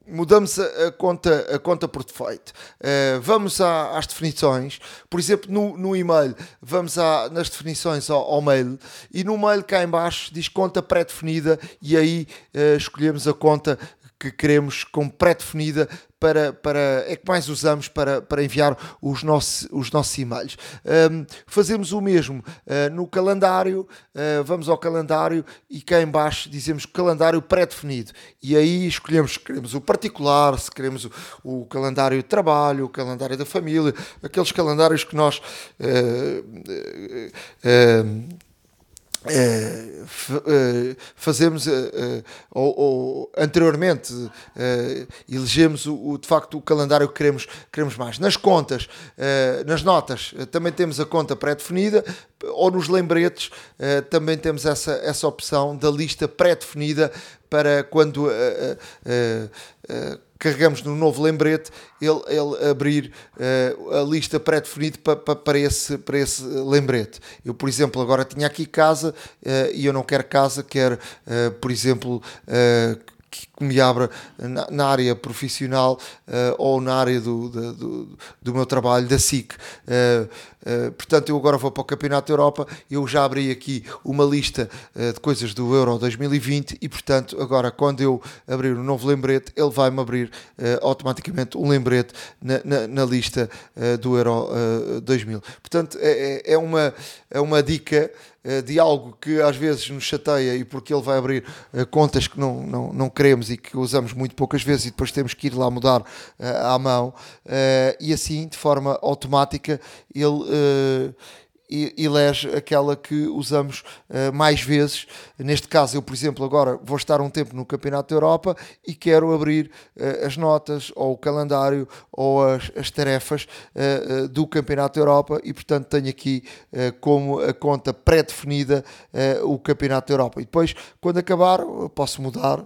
mudamos a, conta, a conta por defeito. Uh, vamos à, às definições, por exemplo, no, no e-mail, vamos à, nas definições ao, ao, mail e no mail cá em baixo diz conta pré-definida e aí uh, escolhemos a conta que queremos como pré-definida para, para, é que mais usamos para, para enviar os nossos, os nossos e-mails. Um, fazemos o mesmo uh, no calendário, uh, vamos ao calendário e cá em baixo dizemos calendário pré-definido e aí escolhemos se queremos o particular, se queremos o, o, calendário de trabalho, o calendário da família, aqueles calendários que nós uh, uh, fazemos uh, ou, ou, anteriormente elegemos o, o, de facto o calendário que queremos, queremos mais. Nas contas, nas notas, também temos a conta pré-definida ou nos lembretes também temos essa, essa opção da lista pré-definida para quando carregamos no novo lembrete, ele, ele abrir uh, a lista pré-definida pa, pa, para, esse, para esse lembrete. Eu, por exemplo, agora tinha aqui casa uh, e eu não quero casa, quero, uh, por exemplo, que, me abra na, na área profissional uh, ou na área do, do, do, meu trabalho, da SIC. Uh, portanto, eu agora vou para o Campeonato da Europa, eu já abri aqui uma lista de coisas do Euro 2020 e, portanto, agora quando eu abrir um novo lembrete, ele vai-me abrir automaticamente um lembrete na, na, na lista do Euro 2000. Portanto, é, é, é uma, é uma dica de algo que às vezes nos chateia e porque ele vai abrir uh, contas que não, não, não queremos e que usamos muito poucas vezes e depois temos que ir lá mudar uh, à mão e assim de forma automática ele elege aquela que usamos uh, mais vezes. Neste caso, eu, por exemplo, agora vou estar um tempo no Campeonato da Europa e quero abrir uh, as notas ou o calendário ou as, as tarefas uh, do Campeonato da Europa e, portanto, tenho aqui como a conta pré-definida o Campeonato da Europa. E depois, quando acabar, posso mudar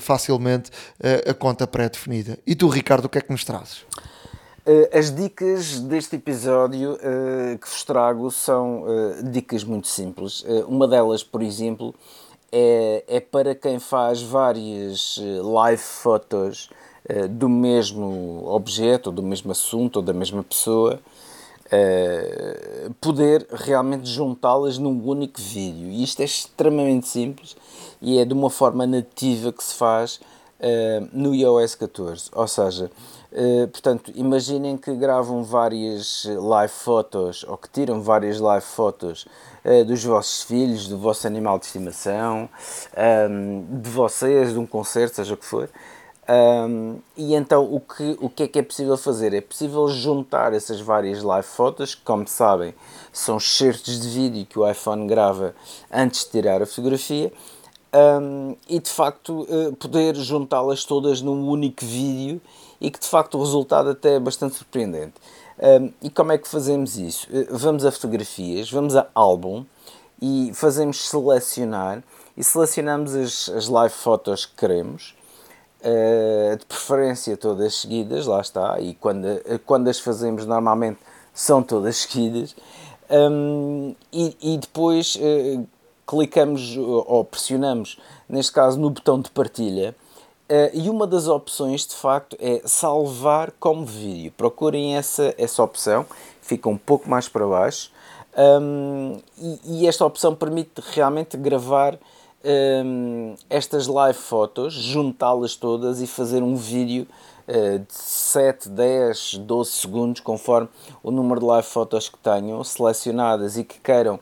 facilmente a conta pré-definida. E tu, Ricardo, o que é que nos trazes? Eh, as dicas deste episódio uh, que vos trago são uh, dicas muito simples. Uma delas, por exemplo, é, é para quem faz várias live fotos do mesmo objeto, do mesmo assunto, ou da mesma pessoa, poder realmente juntá-las num único vídeo. E isto é extremamente simples e é de uma forma nativa que se faz no iOS 14. Ou seja, Uh, portanto, imaginem que gravam várias live fotos ou que tiram várias live fotos uh, dos vossos filhos, do vosso animal de estimação, um, ehm, de vocês, de um concerto, seja o que for. Um, ehm, e então, o que, o que é que é possível fazer? É possível juntar essas várias live fotos, que, como sabem, são certos de vídeo que o iPhone grava antes de tirar a fotografia, um, ehm, e de facto uh, poder juntá-las todas num único vídeo e que de facto o resultado até é bastante surpreendente. Um, e como é que fazemos isso? Eh, vamos a fotografias, vamos a álbum e fazemos selecionar e selecionamos as, as live fotos que queremos, uh, de preferência todas seguidas, lá está, e quando, quando as fazemos normalmente são todas *laughs* seguidas, um, e, e, depois uh, clicamos ou pressionamos, neste caso no botão de partilha, e uma das opções, de facto, é salvar como vídeo. Procurem essa, essa opção, fica um pouco mais para baixo. Um, e, e, esta opção permite realmente gravar um, estas live fotos, juntá-las todas e fazer um vídeo uh, de 7, 10, 12 segundos, conforme o número de live fotos que tenham selecionadas e que queiram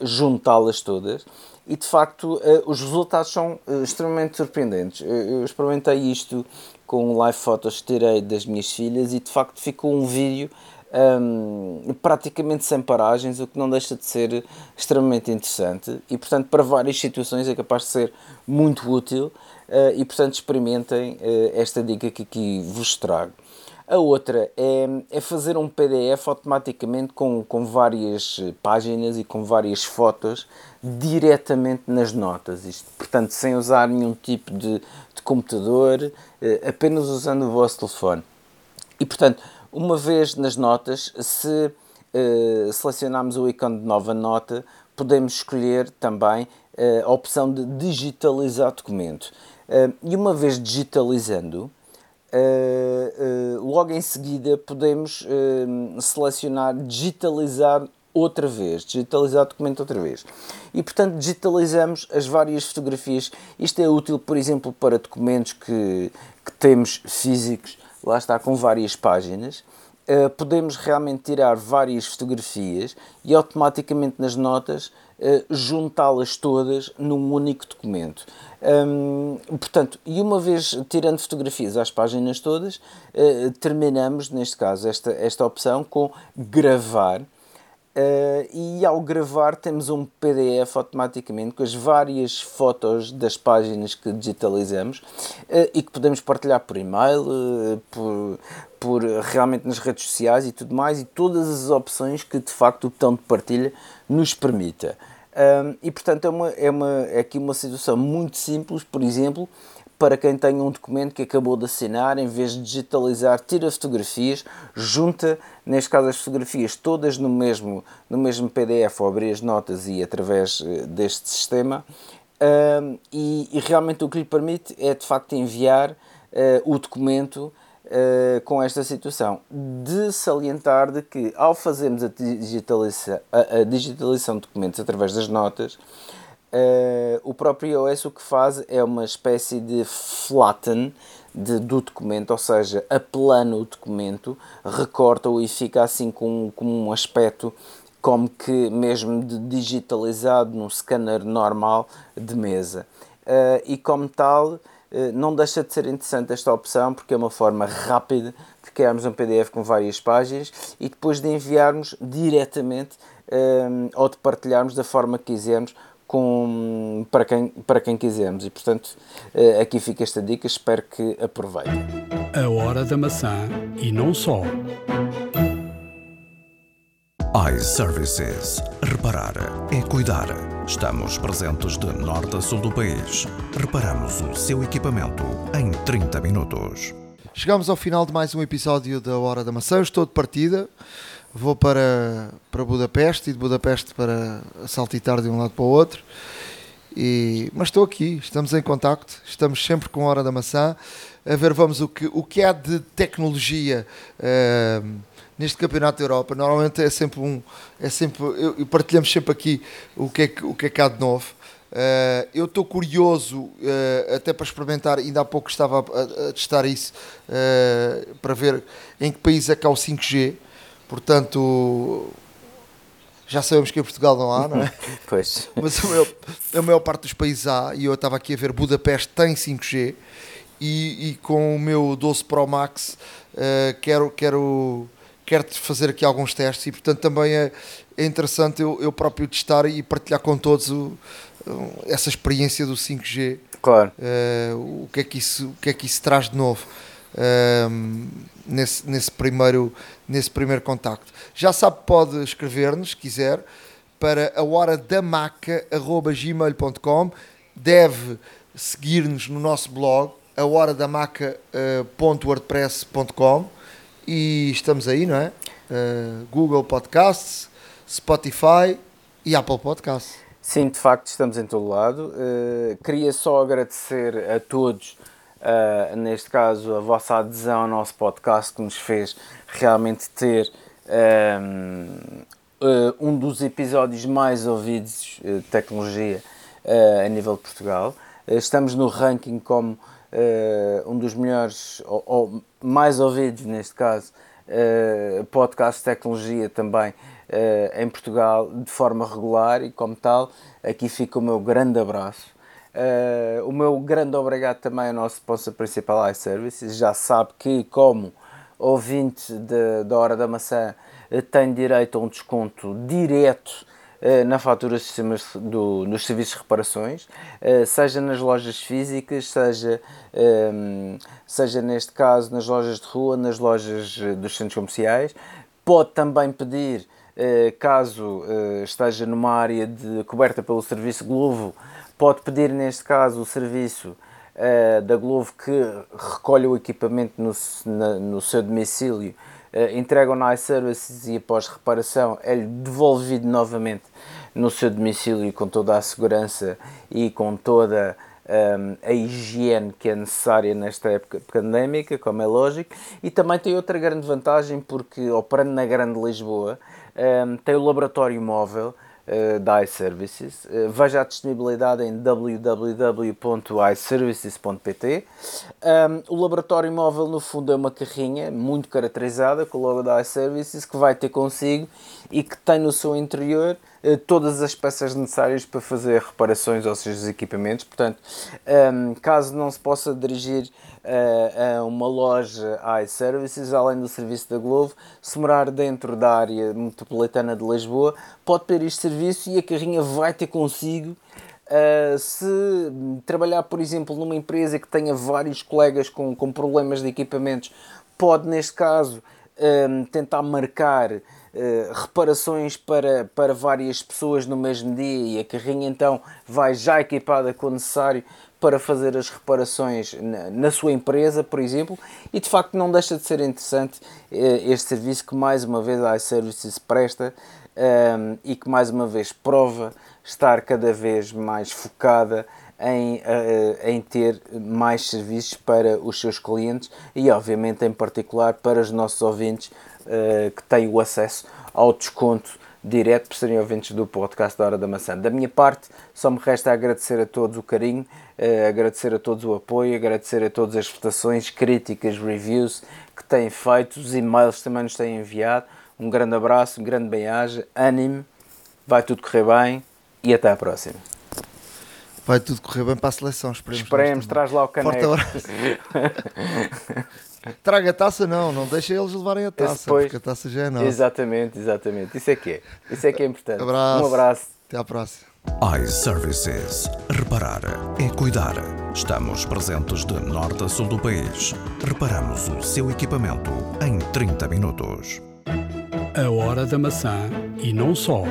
juntá-las todas e de facto eh, os resultados são eh, extremamente surpreendentes. Eu experimentei isto com live fotos que tirei das minhas filhas e de facto ficou um vídeo um, praticamente sem paragens, o que não deixa de ser extremamente interessante e portanto para várias situações é capaz de ser muito útil uh, e portanto experimentem uh, esta dica que aqui vos trago. A outra é, é fazer um PDF automaticamente com, com várias páginas e com várias fotos diretamente nas notas. Isto, portanto, sem usar nenhum tipo de, de computador, eh, apenas usando o vosso telefone. E, portanto, uma vez nas notas, se uh, selecionarmos o ícone de nova nota, podemos escolher também uh, a opção de digitalizar documento. Uh, e uma vez digitalizando, uh, uh, logo em seguida podemos uh, selecionar digitalizar outra vez, digitalizar o documento outra vez. E portanto digitalizamos as várias fotografias. Isto é útil, por exemplo, para documentos que, que temos físicos, lá está com várias páginas. Uh, podemos realmente tirar várias fotografias e automaticamente nas notas juntá-las todas num único documento. Um, portanto, e uma vez tirando fotografias às páginas todas, uh, terminamos, neste caso, esta, esta opção com gravar. Uh, e ao gravar temos um PDF automaticamente com as várias fotos das páginas que digitalizamos uh, e que podemos partilhar por e-mail, uh, por, por realmente nas redes sociais e tudo mais, e todas as opções que de facto o botão de partilha nos permita. Um, e portanto é, uma, é, uma, é aqui uma situação muito simples, por exemplo, para quem tem um documento que acabou de assinar, em vez de digitalizar, tira fotografias, junta, neste caso, as fotografias todas no mesmo, no mesmo PDF ou abrir as notas e através eh, deste sistema e, e, realmente o que lhe permite é de facto enviar uh, o documento uh, com esta situação. De salientar de que ao fazermos a, digitaliza a, a digitalização de documentos através das notas, o próprio iOS o que faz é uma espécie de flatten de, do documento, ou seja, aplana o documento, recorta-o e fica assim com, com um aspecto como que mesmo digitalizado num scanner normal de mesa. Uh, e como tal, uh, não deixa de ser interessante esta opção porque é uma forma rápida de criarmos um PDF com várias páginas e depois de enviarmos diretamente uh, ou de partilharmos da forma que quisermos com, para, quem, para quem quisermos. E portanto, aqui fica esta dica, espero que aproveitem. A hora da maçã e não só iServices. Reparar é cuidar. Estamos presentes de norte a sul do país. Reparamos o seu equipamento em 30 minutos. Chegamos ao final de mais um episódio da Hora da Maçã. Estou de partida. Vou para, para Budapeste e de Budapeste para saltitar de um lado para o outro. E, mas estou aqui, estamos em contacto, estamos sempre com a Hora da Maçã. A ver, vamos, o que, o que há de tecnologia. Uh, neste campeonato da Europa. Normalmente é sempre um, é sempre, eu, partilhamos sempre aqui o que é o que, é que há de novo. Uh, eu estou curioso uh, até para experimentar, ainda há pouco estava a, a testar isso para ver em que país é que há o 5G. Portanto, já sabemos que em Portugal não há, não é? *laughs* pois. Mas a maior, a maior, parte dos países há, e eu estava aqui a ver Budapeste tem 5G e, e com o meu 12 Pro Max quero, quero quero fazer aqui alguns testes e portanto também é, é interessante eu, eu próprio testar e partilhar com todos o, essa experiência do 5G. Claro. Uh, o, que é que isso, o que é que isso traz de novo uh, nesse, nesse, primeiro, nesse primeiro contacto. Já sabe, pode escrever-nos, se quiser, para a hora da maca.gmail.com. Deve seguir-nos no nosso blog, a hora da maca.wordpress.com e estamos aí, não é? Uh, Google Podcasts, Spotify e Apple Podcasts. Sim, de facto estamos em todo lado. Uh, queria só agradecer a todos, uh, neste caso, a vossa adesão ao nosso podcast que nos fez realmente ter um dos episódios mais ouvidos de tecnologia a nível de Portugal. estamos no ranking como um dos melhores, ou, ou, mais ouvidos neste caso, podcast de tecnologia também em Portugal de forma regular e como tal, aqui fica o meu grande abraço. Uh, o meu grande obrigado também ao nosso sponsor principal iServices. Já sabe que, como ouvinte da Hora da Maçã, tem direito a um desconto direto eh, na fatura dos, sistemas do, serviços de reparações, eh, seja nas lojas físicas, seja, ehm, seja neste caso nas lojas de rua, nas lojas eh, dos centros comerciais. Pode também pedir, caso esteja numa área de, coberta pelo serviço Glovo, pode pedir neste caso o serviço da Glovo que recolhe o equipamento no, no seu domicílio uh, entregam na iServices e após reparação é-lhe devolvido novamente no seu domicílio com toda a segurança e com toda um, ehm, a higiene que é necessária nesta época pandémica, como é lógico, e também tem outra grande vantagem porque operando na Grande Lisboa um, tem o laboratório móvel uh, da iServices. Uh, veja a disponibilidade em www.iservices.pt. Um, o laboratório móvel, no fundo, é uma carrinha muito caracterizada com o logo da iServices que vai ter consigo e que tem no seu interior uh, todas as peças necessárias para fazer reparações aos seus equipamentos. Portanto, um, caso não se possa dirigir a uma loja iServices, além do serviço da Glovo, se morar dentro da área metropolitana de Lisboa, pode ter este serviço e a carrinha vai ter consigo. Uh, se trabalhar, por exemplo, numa empresa que tenha vários colegas com, com problemas de equipamentos, pode, neste caso, uh, tentar marcar uh, reparações para, para várias pessoas no mesmo dia e a carrinha então vai já equipada com o necessário para fazer as reparações na, na, sua empresa, por exemplo, e de facto não deixa de ser interessante eh, este serviço que mais uma vez a iServices presta um, e que mais uma vez prova estar cada vez mais focada em, uh, em ter mais serviços para os seus clientes e, obviamente, em particular para os nossos ouvintes uh, que têm o acesso ao desconto direto por serem ouvintes do podcast da Hora da Maçã. Da minha parte, só me resta agradecer a todos o carinho, uh, agradecer a todos o apoio, agradecer a todas as votações, críticas, reviews que têm feito, os e-mails que também nos têm enviado. Um grande abraço, um grande bem-aja, ânimo, vai tudo correr bem e até à próxima. Vai tudo correr bem para a seleção, esperemos. Esperemos, traz lá o caneco. *laughs* Traga a taça, não, não deixa eles levarem a taça, Depois, porque a taça já é nossa. Exatamente, exatamente. Isso é que é. Isso é que é importante. Abraço. Um abraço. Até à próxima. iServices. Reparar é cuidar. Estamos presentes de norte a sul do país. Reparamos o seu equipamento em 30 minutos. A hora da maçã e não só.